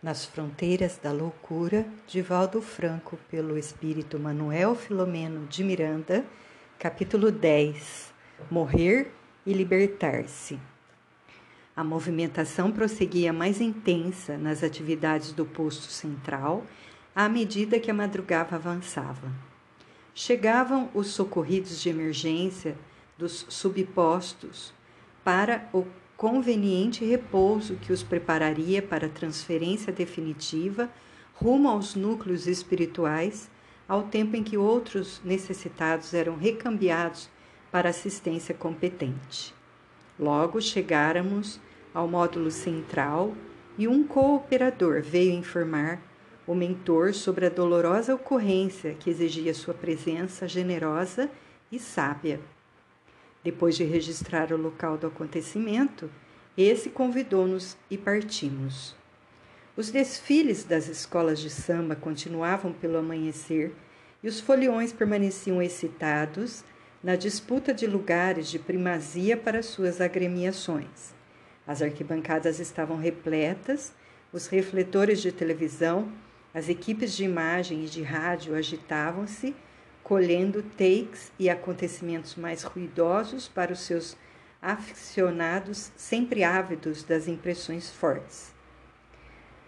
Nas Fronteiras da Loucura, de Valdo Franco, pelo espírito Manuel Filomeno de Miranda, capítulo 10 Morrer e Libertar-se. A movimentação prosseguia mais intensa nas atividades do posto central à medida que a madrugada avançava. Chegavam os socorridos de emergência dos subpostos para o conveniente repouso que os prepararia para a transferência definitiva rumo aos núcleos espirituais, ao tempo em que outros necessitados eram recambiados para assistência competente. Logo chegáramos ao módulo central e um cooperador veio informar o mentor sobre a dolorosa ocorrência que exigia sua presença generosa e sábia. Depois de registrar o local do acontecimento, esse convidou-nos e partimos. Os desfiles das escolas de samba continuavam pelo amanhecer e os foliões permaneciam excitados na disputa de lugares de primazia para suas agremiações. As arquibancadas estavam repletas, os refletores de televisão, as equipes de imagem e de rádio agitavam-se colhendo takes e acontecimentos mais ruidosos para os seus aficionados sempre ávidos das impressões fortes.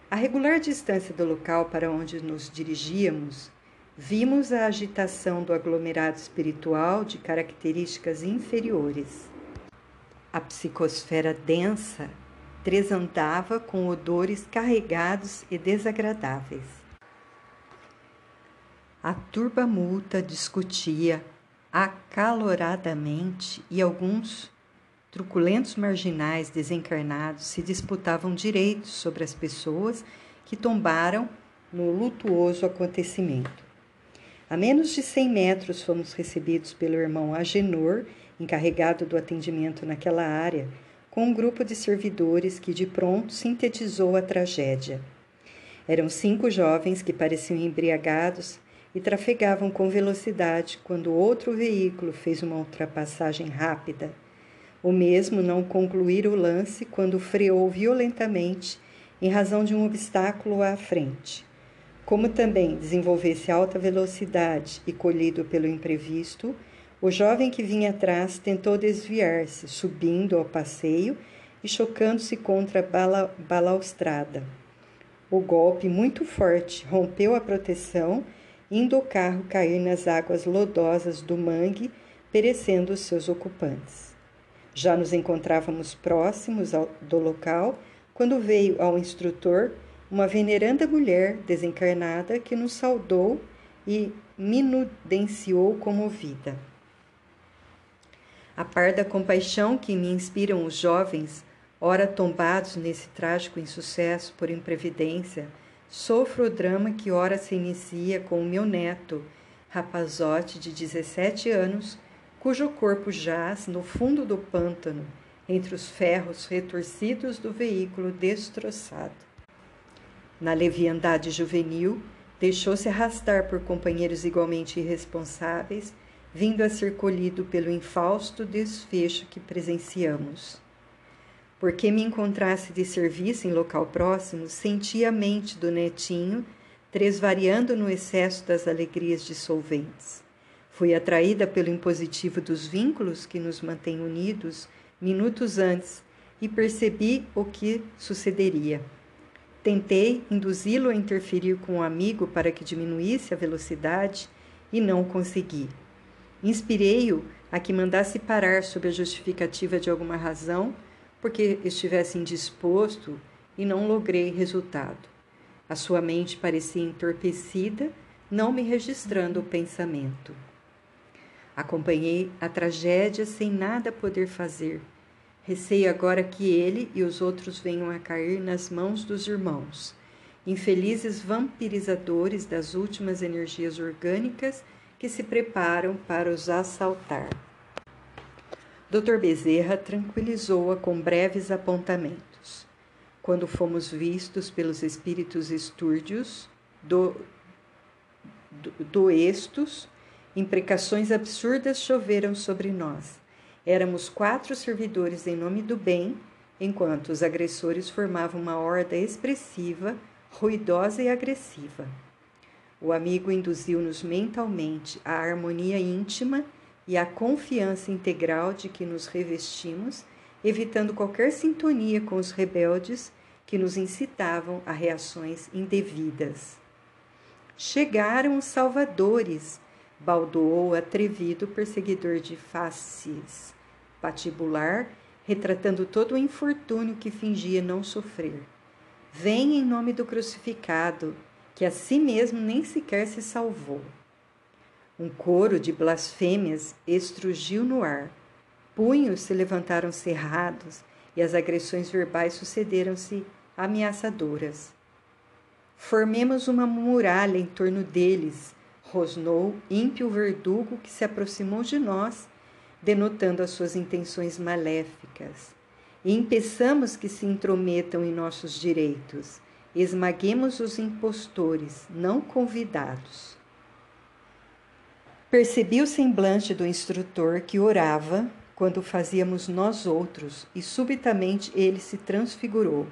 A regular distância do local para onde nos dirigíamos, vimos a agitação do aglomerado espiritual de características inferiores. A psicosfera densa tresandava com odores carregados e desagradáveis. A turba multa discutia acaloradamente e alguns truculentos marginais desencarnados se disputavam direitos sobre as pessoas que tombaram no lutuoso acontecimento. A menos de cem metros fomos recebidos pelo irmão Agenor, encarregado do atendimento naquela área, com um grupo de servidores que de pronto sintetizou a tragédia. Eram cinco jovens que pareciam embriagados e trafegavam com velocidade quando outro veículo fez uma ultrapassagem rápida. O mesmo não concluir o lance quando freou violentamente em razão de um obstáculo à frente. Como também desenvolvesse alta velocidade e colhido pelo imprevisto, o jovem que vinha atrás tentou desviar-se, subindo ao passeio e chocando-se contra a bala balaustrada. O golpe, muito forte, rompeu a proteção indo o carro cair nas águas lodosas do mangue, perecendo os seus ocupantes. Já nos encontrávamos próximos ao, do local quando veio ao instrutor uma veneranda mulher desencarnada que nos saudou e minudenciou comovida. A par da compaixão que me inspiram os jovens, ora tombados nesse trágico insucesso por imprevidência, Sofro o drama que ora se inicia com o meu neto, rapazote de 17 anos, cujo corpo jaz no fundo do pântano, entre os ferros retorcidos do veículo destroçado. Na leviandade juvenil, deixou-se arrastar por companheiros igualmente irresponsáveis, vindo a ser colhido pelo infausto desfecho que presenciamos. Porque me encontrasse de serviço em local próximo, senti a mente do netinho tresvariando no excesso das alegrias dissolventes. Fui atraída pelo impositivo dos vínculos que nos mantêm unidos minutos antes e percebi o que sucederia. Tentei induzi-lo a interferir com o um amigo para que diminuísse a velocidade e não consegui. Inspirei-o a que mandasse parar sob a justificativa de alguma razão porque estivesse indisposto e não logrei resultado. A sua mente parecia entorpecida, não me registrando o pensamento. Acompanhei a tragédia sem nada poder fazer. Receio agora que ele e os outros venham a cair nas mãos dos irmãos, infelizes vampirizadores das últimas energias orgânicas que se preparam para os assaltar. Dr. Bezerra tranquilizou-a com breves apontamentos. Quando fomos vistos pelos espíritos estúrdios do, do, do estos, imprecações absurdas choveram sobre nós. Éramos quatro servidores em nome do bem, enquanto os agressores formavam uma horda expressiva ruidosa e agressiva. O amigo induziu-nos mentalmente à harmonia íntima e à confiança integral de que nos revestimos, evitando qualquer sintonia com os rebeldes que nos incitavam a reações indevidas. Chegaram os salvadores, baldoou atrevido perseguidor de faces patibular, retratando todo o infortúnio que fingia não sofrer. Vem em nome do crucificado, que a si mesmo nem sequer se salvou. Um coro de blasfêmias estrugiu no ar. Punhos se levantaram cerrados e as agressões verbais sucederam-se ameaçadoras. Formemos uma muralha em torno deles, rosnou ímpio verdugo que se aproximou de nós, denotando as suas intenções maléficas. E impeçamos que se intrometam em nossos direitos. Esmaguemos os impostores, não convidados. Percebi o semblante do instrutor que orava quando fazíamos nós outros, e subitamente ele se transfigurou.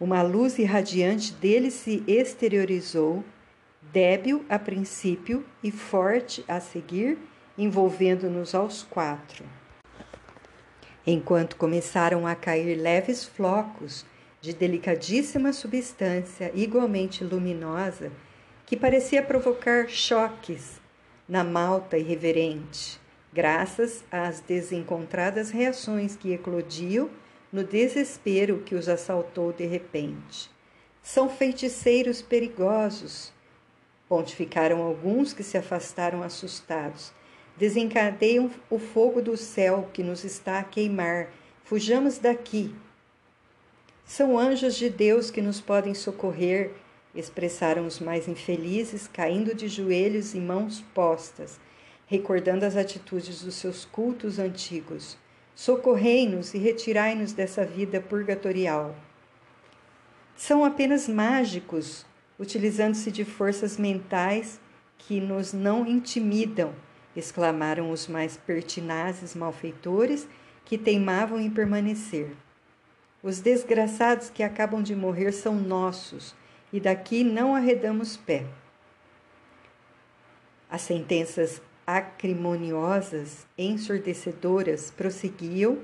Uma luz irradiante dele se exteriorizou, débil a princípio e forte a seguir, envolvendo-nos aos quatro. Enquanto começaram a cair leves flocos de delicadíssima substância igualmente luminosa, que parecia provocar choques na malta irreverente, graças às desencontradas reações que eclodiam no desespero que os assaltou de repente. São feiticeiros perigosos, pontificaram alguns que se afastaram assustados. Desencadeiam o fogo do céu que nos está a queimar. Fujamos daqui. São anjos de Deus que nos podem socorrer, expressaram os mais infelizes, caindo de joelhos e mãos postas, recordando as atitudes dos seus cultos antigos. Socorrei-nos e retirai-nos dessa vida purgatorial. São apenas mágicos, utilizando-se de forças mentais que nos não intimidam, exclamaram os mais pertinazes malfeitores que teimavam em permanecer. Os desgraçados que acabam de morrer são nossos, e daqui não arredamos pé. As sentenças acrimoniosas, ensurdecedoras, prosseguiam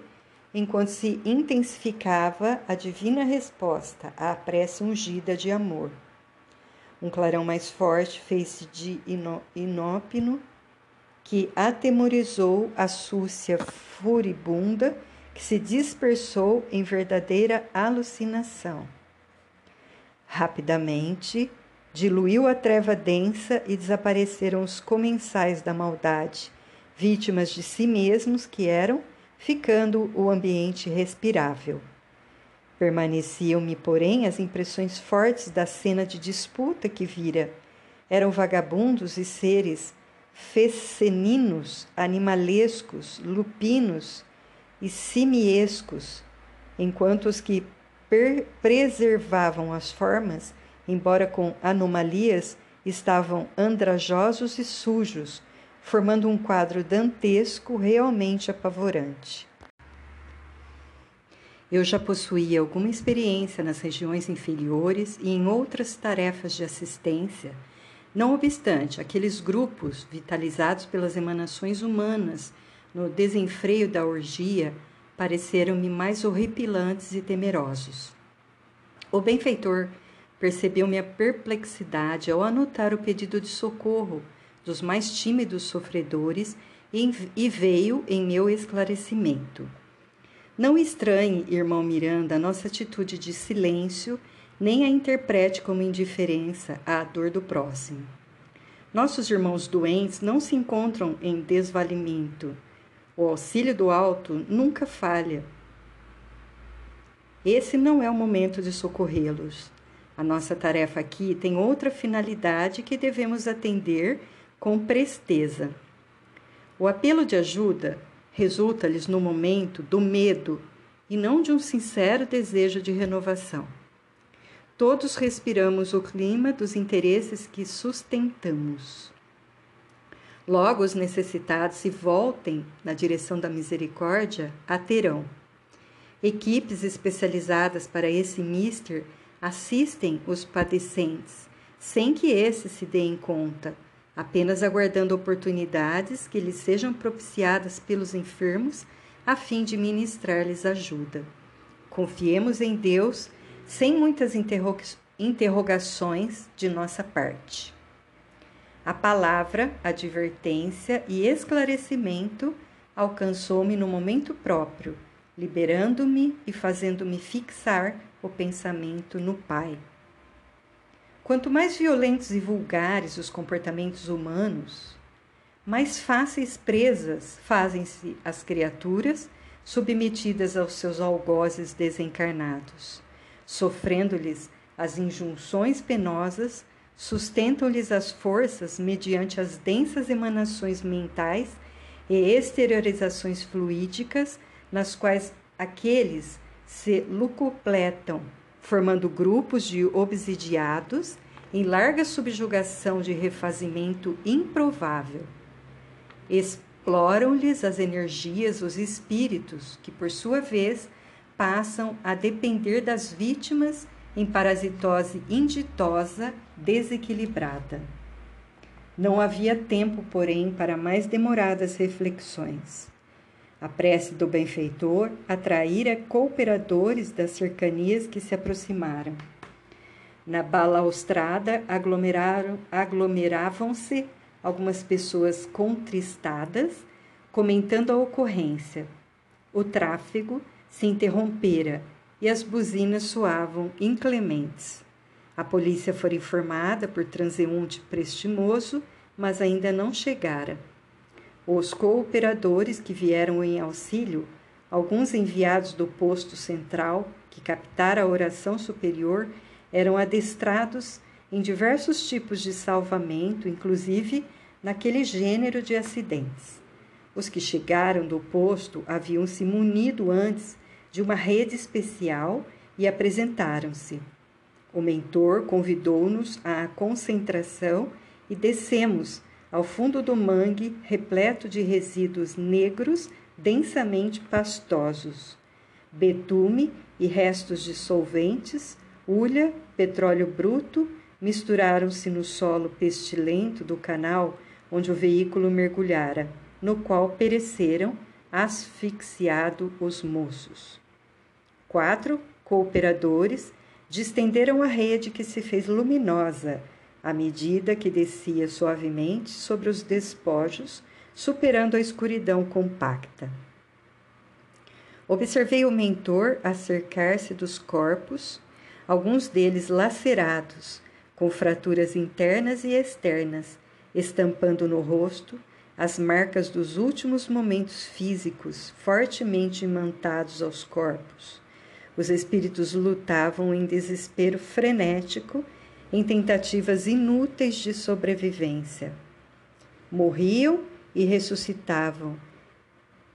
enquanto se intensificava a divina resposta à prece ungida de amor. Um clarão mais forte fez-se de inópino que atemorizou a súcia furibunda que se dispersou em verdadeira alucinação. Rapidamente, diluiu a treva densa e desapareceram os comensais da maldade, vítimas de si mesmos que eram, ficando o ambiente respirável. Permaneciam-me, porém, as impressões fortes da cena de disputa que vira. Eram vagabundos e seres feceninos, animalescos, lupinos e simiescos, enquanto os que preservavam as formas embora com anomalias, estavam andrajosos e sujos, formando um quadro dantesco realmente apavorante. Eu já possuía alguma experiência nas regiões inferiores e em outras tarefas de assistência. Não obstante, aqueles grupos, vitalizados pelas emanações humanas no desenfreio da orgia, pareceram-me mais horripilantes e temerosos. O benfeitor Percebeu minha perplexidade ao anotar o pedido de socorro dos mais tímidos sofredores e veio em meu esclarecimento. Não estranhe, irmão Miranda, a nossa atitude de silêncio, nem a interprete como indiferença à dor do próximo. Nossos irmãos doentes não se encontram em desvalimento. O auxílio do alto nunca falha. Esse não é o momento de socorrê-los. A nossa tarefa aqui tem outra finalidade que devemos atender com presteza. O apelo de ajuda resulta-lhes no momento do medo e não de um sincero desejo de renovação. Todos respiramos o clima dos interesses que sustentamos. Logo, os necessitados se voltem na direção da misericórdia, a terão. Equipes especializadas para esse mister assistem os padecentes, sem que esses se deem conta, apenas aguardando oportunidades que lhes sejam propiciadas pelos enfermos a fim de ministrar-lhes ajuda. Confiemos em Deus sem muitas interrogações de nossa parte. A palavra, advertência e esclarecimento alcançou-me no momento próprio, liberando-me e fazendo-me fixar o pensamento no Pai. Quanto mais violentos e vulgares os comportamentos humanos, mais fáceis presas fazem-se as criaturas submetidas aos seus algozes desencarnados, sofrendo-lhes as injunções penosas, sustentam-lhes as forças mediante as densas emanações mentais e exteriorizações fluídicas, nas quais aqueles se lucupletam, formando grupos de obsidiados em larga subjugação de refazimento improvável. Exploram-lhes as energias os espíritos, que por sua vez passam a depender das vítimas em parasitose inditosa desequilibrada. Não havia tempo, porém, para mais demoradas reflexões. A prece do benfeitor atraíra cooperadores das cercanias que se aproximaram. Na balaustrada aglomeravam-se algumas pessoas contristadas, comentando a ocorrência. O tráfego se interrompera e as buzinas soavam inclementes. A polícia foi informada por transeunte prestimoso, mas ainda não chegara. Os cooperadores que vieram em auxílio, alguns enviados do posto central que captara a oração superior, eram adestrados em diversos tipos de salvamento, inclusive naquele gênero de acidentes. Os que chegaram do posto haviam se munido antes de uma rede especial e apresentaram-se. O mentor convidou-nos à concentração e descemos ao fundo do mangue, repleto de resíduos negros densamente pastosos, betume e restos de solventes, ulha, petróleo bruto, misturaram-se no solo pestilento do canal onde o veículo mergulhara, no qual pereceram asfixiado os moços. Quatro cooperadores distenderam a rede que se fez luminosa à medida que descia suavemente sobre os despojos, superando a escuridão compacta. Observei o mentor acercar-se dos corpos, alguns deles lacerados, com fraturas internas e externas, estampando no rosto as marcas dos últimos momentos físicos fortemente imantados aos corpos. Os espíritos lutavam em desespero frenético em tentativas inúteis de sobrevivência. Morriam e ressuscitavam,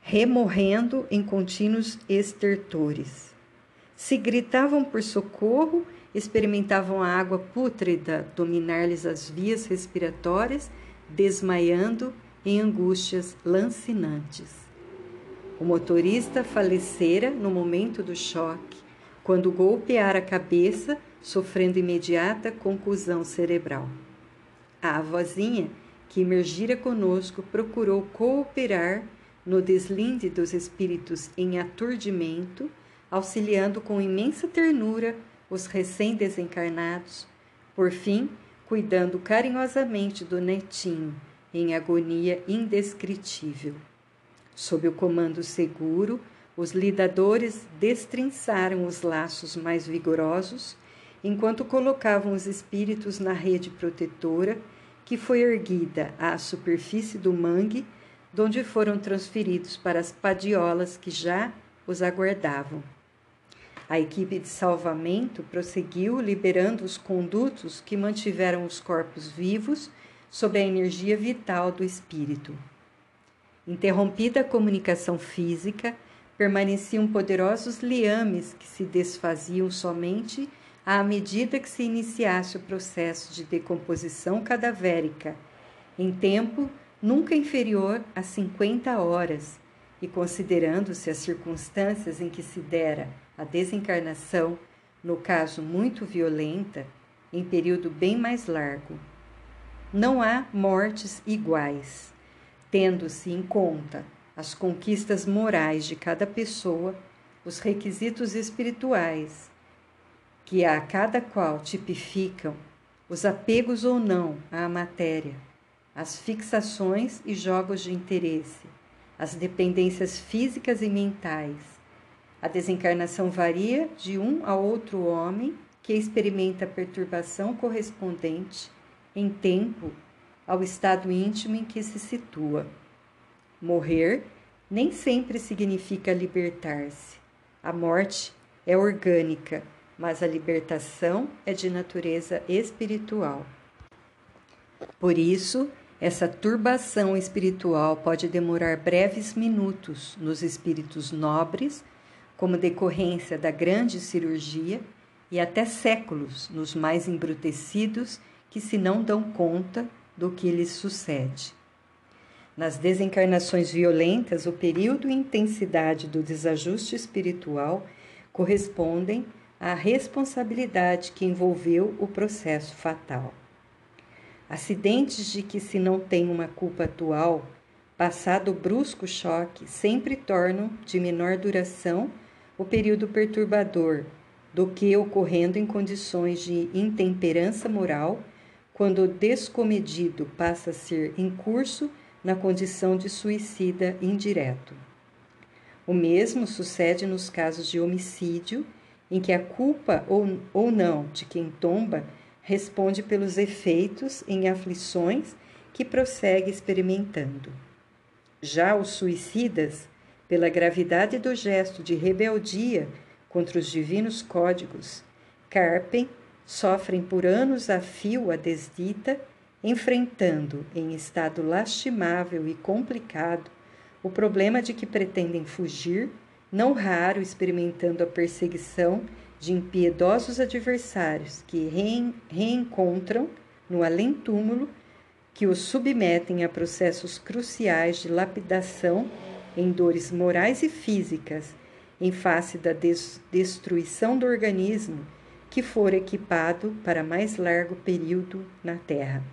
remorrendo em contínuos estertores. Se gritavam por socorro, experimentavam a água pútrida dominar-lhes as vias respiratórias, desmaiando em angústias lancinantes. O motorista falecera no momento do choque, quando golpeara a cabeça sofrendo imediata conclusão cerebral. A avózinha, que emergira conosco, procurou cooperar no deslinde dos espíritos em aturdimento, auxiliando com imensa ternura os recém-desencarnados, por fim, cuidando carinhosamente do netinho, em agonia indescritível. Sob o comando seguro, os lidadores destrinçaram os laços mais vigorosos enquanto colocavam os espíritos na rede protetora que foi erguida à superfície do mangue, donde foram transferidos para as padiolas que já os aguardavam. A equipe de salvamento prosseguiu liberando os condutos que mantiveram os corpos vivos sob a energia vital do espírito. Interrompida a comunicação física, permaneciam poderosos liames que se desfaziam somente à medida que se iniciasse o processo de decomposição cadavérica, em tempo nunca inferior a 50 horas, e considerando-se as circunstâncias em que se dera a desencarnação, no caso muito violenta, em período bem mais largo. Não há mortes iguais, tendo-se em conta as conquistas morais de cada pessoa, os requisitos espirituais, que a cada qual tipificam os apegos ou não à matéria, as fixações e jogos de interesse, as dependências físicas e mentais. A desencarnação varia de um a outro homem que experimenta a perturbação correspondente em tempo ao estado íntimo em que se situa. Morrer nem sempre significa libertar-se. A morte é orgânica, mas a libertação é de natureza espiritual. Por isso, essa turbação espiritual pode demorar breves minutos nos espíritos nobres, como decorrência da grande cirurgia, e até séculos nos mais embrutecidos que se não dão conta do que lhes sucede. Nas desencarnações violentas, o período e intensidade do desajuste espiritual correspondem à responsabilidade que envolveu o processo fatal. Acidentes de que se não tem uma culpa atual, passado o brusco choque, sempre tornam de menor duração o período perturbador do que ocorrendo em condições de intemperança moral, quando o descomedido passa a ser em curso na condição de suicida indireto. O mesmo sucede nos casos de homicídio, em que a culpa ou, ou não de quem tomba responde pelos efeitos em aflições que prossegue experimentando. Já os suicidas, pela gravidade do gesto de rebeldia contra os divinos códigos, carpem, sofrem por anos a fio a desdita, enfrentando em estado lastimável e complicado o problema de que pretendem fugir, não raro experimentando a perseguição de impiedosos adversários que reencontram no além-túmulo, que os submetem a processos cruciais de lapidação em dores morais e físicas, em face da des destruição do organismo que for equipado para mais largo período na Terra.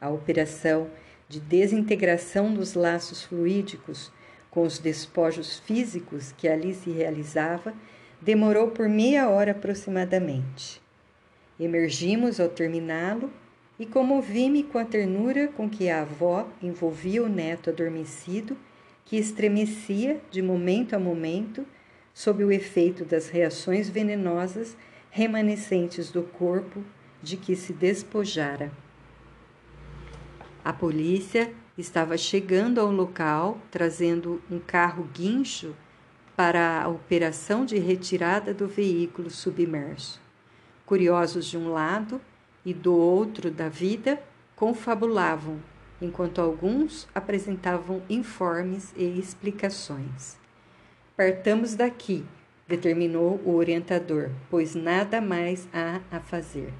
A operação de desintegração dos laços fluídicos com os despojos físicos que ali se realizava Demorou por meia hora aproximadamente. Emergimos ao terminá-lo e comovi-me com a ternura com que a avó envolvia o neto adormecido, que estremecia de momento a momento sob o efeito das reações venenosas remanescentes do corpo de que se despojara. A polícia estava chegando ao local trazendo um carro guincho para a operação de retirada do veículo submerso. Curiosos de um lado e do outro da vida, confabulavam, enquanto alguns apresentavam informes e explicações. Partamos daqui, determinou o orientador, pois nada mais há a fazer.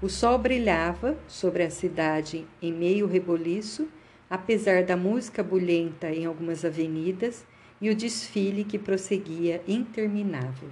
O sol brilhava sobre a cidade em meio reboliço, apesar da música bulhenta em algumas avenidas e o desfile que prosseguia interminável.